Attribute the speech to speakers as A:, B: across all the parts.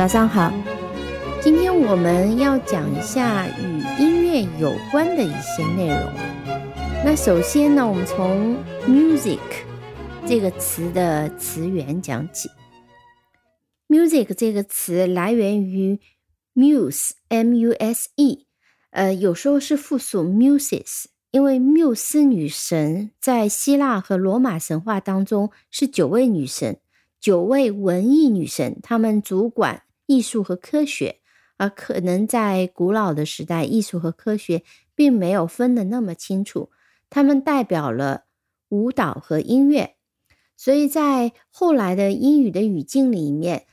A: 早上好，今天我们要讲一下与音乐有关的一些内容。那首先呢，我们从 music 这个词的词源讲起。music 这个词来源于 muse，m-u-s-e，呃，有时候是复数 muses，因为缪斯女神在希腊和罗马神话当中是九位女神。九位文艺女神，她们主管艺术和科学，而可能在古老的时代，艺术和科学并没有分得那么清楚。它们代表了舞蹈和音乐，所以在后来的英语的语境里面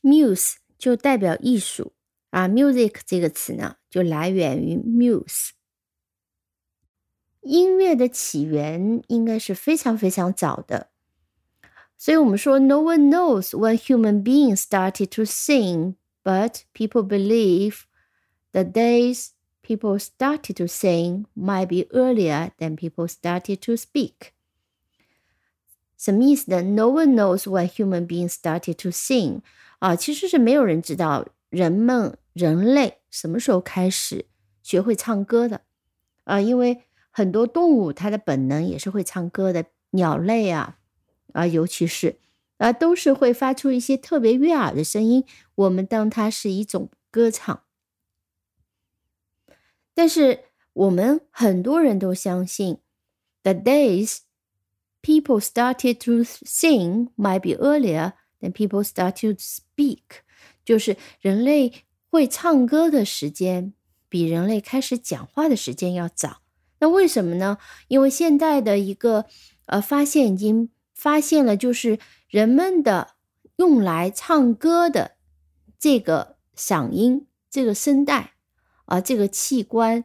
A: ，muse 就代表艺术啊，music 这个词呢就来源于 muse。音乐的起源应该是非常非常早的。所以我们说，No one knows when human beings started to sing, but people believe the days people started to sing might be earlier than people started to speak。什么意思呢？No one knows when human beings started to sing 啊，其实是没有人知道人们人类什么时候开始学会唱歌的啊，因为很多动物它的本能也是会唱歌的，鸟类啊。 啊，尤其是啊，都是会发出一些特别悦耳的声音。我们当它是一种歌唱，但是我们很多人都相信，the days people started to sing might be earlier than people start to speak，就是人类会唱歌的时间比人类开始讲话的时间要早。那为什么呢？因为现在的一个呃发现已经。发现了，就是人们的用来唱歌的这个嗓音、这个声带啊，这个器官，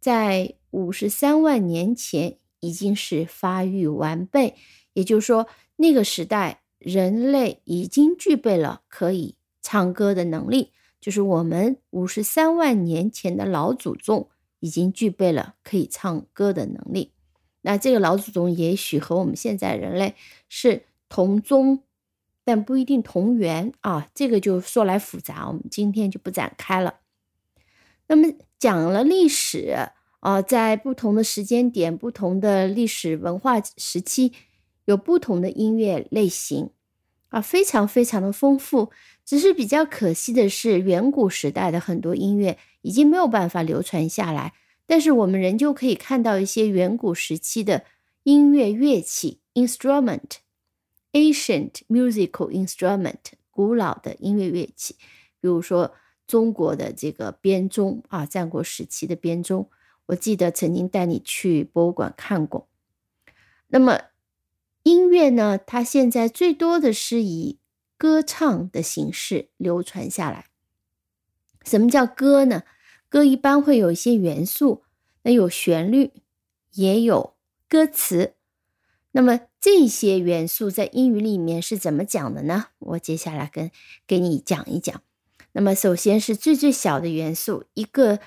A: 在五十三万年前已经是发育完备。也就是说，那个时代人类已经具备了可以唱歌的能力，就是我们五十三万年前的老祖宗已经具备了可以唱歌的能力。那这个老祖宗也许和我们现在人类是同宗，但不一定同源啊。这个就说来复杂，我们今天就不展开了。那么讲了历史啊，在不同的时间点、不同的历史文化时期，有不同的音乐类型啊，非常非常的丰富。只是比较可惜的是，远古时代的很多音乐已经没有办法流传下来。但是我们仍旧可以看到一些远古时期的音乐乐器 （instrument），ancient musical instrument，古老的音乐乐器，比如说中国的这个编钟啊，战国时期的编钟，我记得曾经带你去博物馆看过。那么音乐呢，它现在最多的是以歌唱的形式流传下来。什么叫歌呢？歌一般会有一些元素，那有旋律，也有歌词。那么这些元素在英语里面是怎么讲的呢？我接下来跟给你讲一讲。那么首先是最最小的元素，一个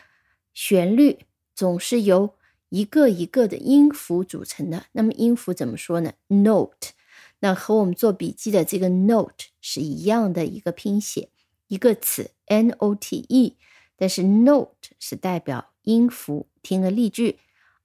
A: 旋律总是由一个一个的音符组成的。那么音符怎么说呢？Note。那和我们做笔记的这个 note 是一样的一个拼写，一个词 N-O-T-E。但是 note 是代表音符。听个例句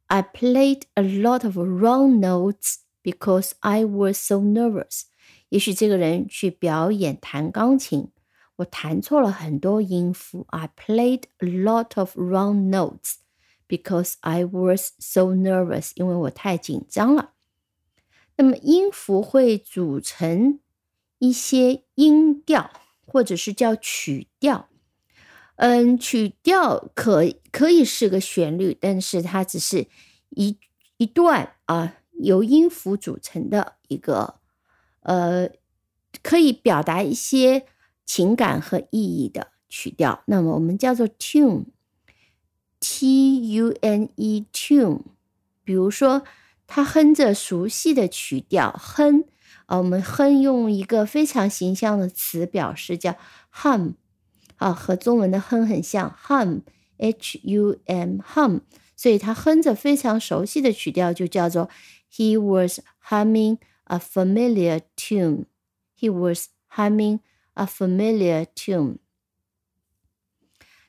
A: ：I played a lot of wrong notes because I was so nervous。也许这个人去表演弹钢琴，我弹错了很多音符。I played a lot of wrong notes because I was so nervous。因为我太紧张了。那么音符会组成一些音调，或者是叫曲调。嗯，曲调可可以是个旋律，但是它只是一一段啊，由音符组成的一个，呃，可以表达一些情感和意义的曲调。那么我们叫做 tune，t u n e tune。比如说，他哼着熟悉的曲调，哼啊，我们哼用一个非常形象的词表示，叫 hum。啊，和中文的哼很像，hum，h u m hum，所以他哼着非常熟悉的曲调，就叫做 He was humming a familiar tune. He was humming a a familiar tune。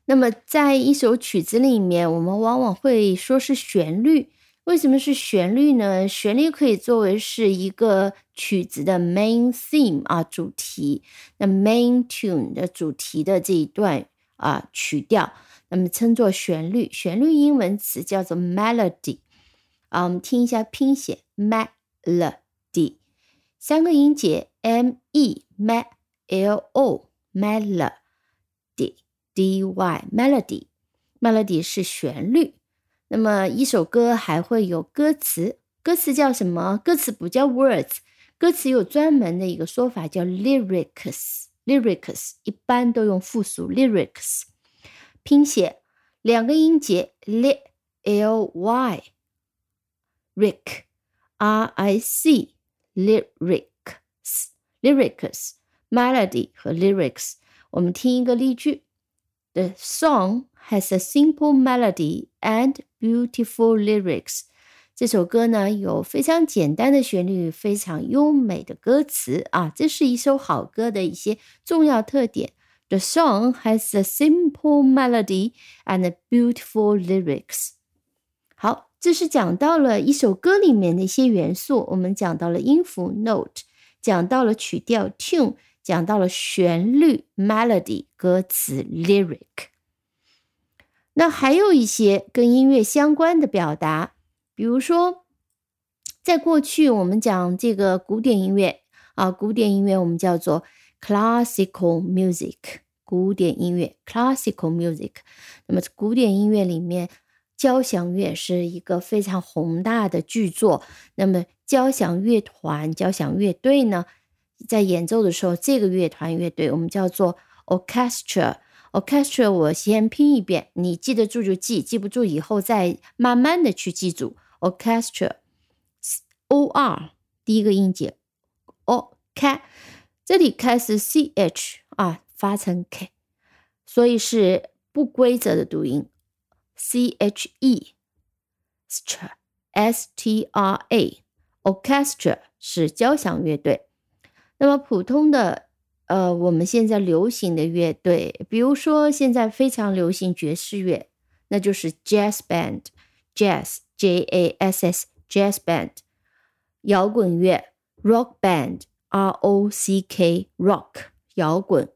A: 那么，在一首曲子里面，我们往往会说是旋律。为什么是旋律呢？旋律可以作为是一个曲子的 main theme 啊，主题。那 main tune 的主题的这一段啊曲调，那么称作旋律。旋律英文词叫做 melody。啊，我们听一下拼写 melody，三个音节 m e m l o melody d y melody melody 是旋律。那么一首歌还会有歌词，歌词叫什么？歌词不叫 words，歌词有专门的一个说法叫 lyrics。lyrics 一般都用复数 lyrics，拼写两个音节 l l y ric r i c lyrics lyrics melody 和 lyrics。我们听一个例句：The song has a simple melody and Beautiful lyrics，这首歌呢有非常简单的旋律，非常优美的歌词啊，这是一首好歌的一些重要特点。The song has a simple melody and beautiful lyrics。好，这是讲到了一首歌里面的一些元素，我们讲到了音符 note，讲到了曲调 tune，讲到了旋律 melody，歌词 lyric。 那还有一些跟音乐相关的表达，比如说，在过去我们讲这个古典音乐啊，古典音乐我们叫做 classical music，古典音乐 classical music。那么古典音乐里面，交响乐是一个非常宏大的巨作。那么交响乐团、交响乐队呢，在演奏的时候，这个乐团乐队我们叫做 orchestra。Orchestra，我先拼一遍，你记得住就记，记不住以后再慢慢的去记住。Orchestra，O R 第一个音节，O K，这里开始 C H 啊，发成 K，所以是不规则的读音，C H E，stra，S T R A，Orchestra 是交响乐队，那么普通的。呃，我们现在流行的乐队，比如说现在非常流行爵士乐，那就是 jazz band，jazz J A S S jazz band，摇滚乐 rock band R O C K rock 摇滚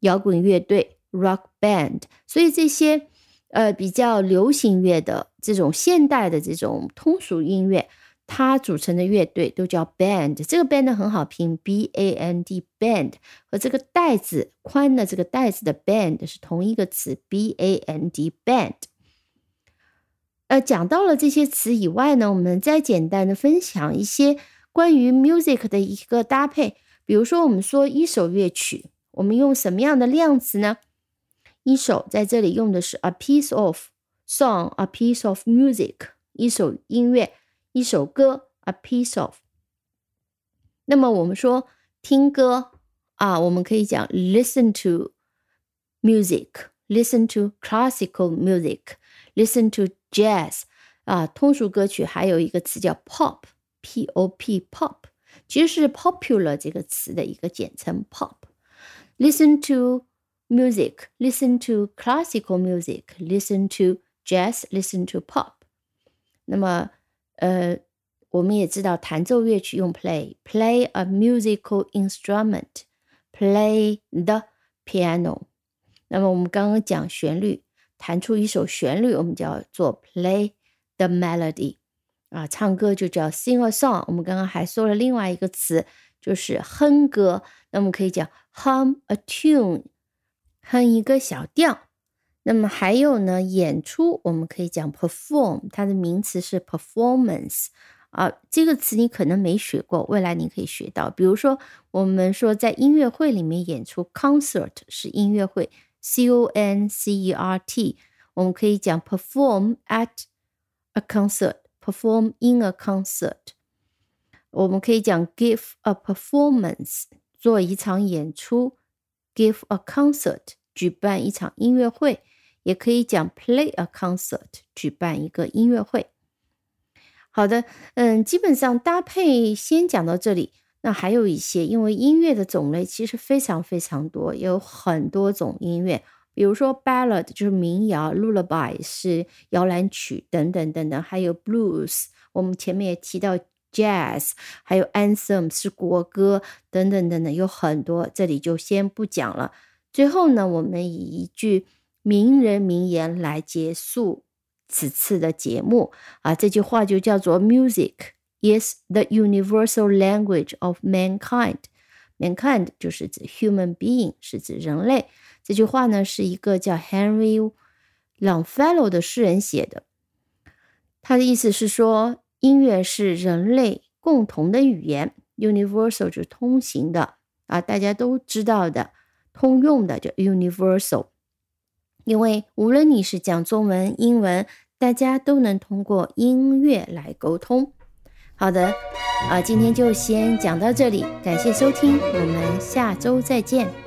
A: 摇滚乐队 rock band，所以这些呃比较流行乐的这种现代的这种通俗音乐。它组成的乐队都叫 band，这个 band 很好拼，b a n d band 和这个袋子宽的这个袋子的 band 是同一个词，b a n d band。呃，讲到了这些词以外呢，我们再简单的分享一些关于 music 的一个搭配。比如说，我们说一首乐曲，我们用什么样的量词呢？一首在这里用的是 a piece of song，a piece of music，一首音乐。一首歌，a piece of。那么我们说听歌啊，我们可以讲 listen to music，listen to classical music，listen to jazz。啊，通俗歌曲还有一个词叫 pop，p o p pop，其实是 popular 这个词的一个简称 pop。Listen to music，listen to classical music，listen to jazz，listen to pop。那么 呃，我们也知道弹奏乐曲用 play，play a musical instrument，play the piano。那么我们刚刚讲旋律，弹出一首旋律，我们叫做 play the melody。啊，唱歌就叫 sing a song。我们刚刚还说了另外一个词，就是哼歌。那我们可以讲 hum a tune，哼一个小调。那么还有呢，演出我们可以讲 perform，它的名词是 performance 啊，这个词你可能没学过，未来你可以学到。比如说，我们说在音乐会里面演出 concert 是音乐会，c o n c e r t，我们可以讲 perform at a concert，perform in a concert，我们可以讲 give a performance，做一场演出，give a concert，举办一场音乐会。也可以讲 play a concert，举办一个音乐会。好的，嗯，基本上搭配先讲到这里。那还有一些，因为音乐的种类其实非常非常多，有很多种音乐，比如说 ballad 就是民谣，lullaby 是摇篮曲等等等等，还有 blues，我们前面也提到 jazz，还有 anthem 是国歌等等等等，有很多，这里就先不讲了。最后呢，我们以一句名人名言来结束此次的节目啊，这句话就叫做 music。is the universal language of mankind. Mankind 就是指 human being，是指人类。这句话呢是一个叫 Henry Longfellow 的诗人写的。他的意思是说，音乐是人类共同的语言，universal 就是通行的啊，大家都知道的，通用的叫 universal。因为无论你是讲中文、英文，大家都能通过音乐来沟通。好的，啊，今天就先讲到这里，感谢收听，我们下周再见。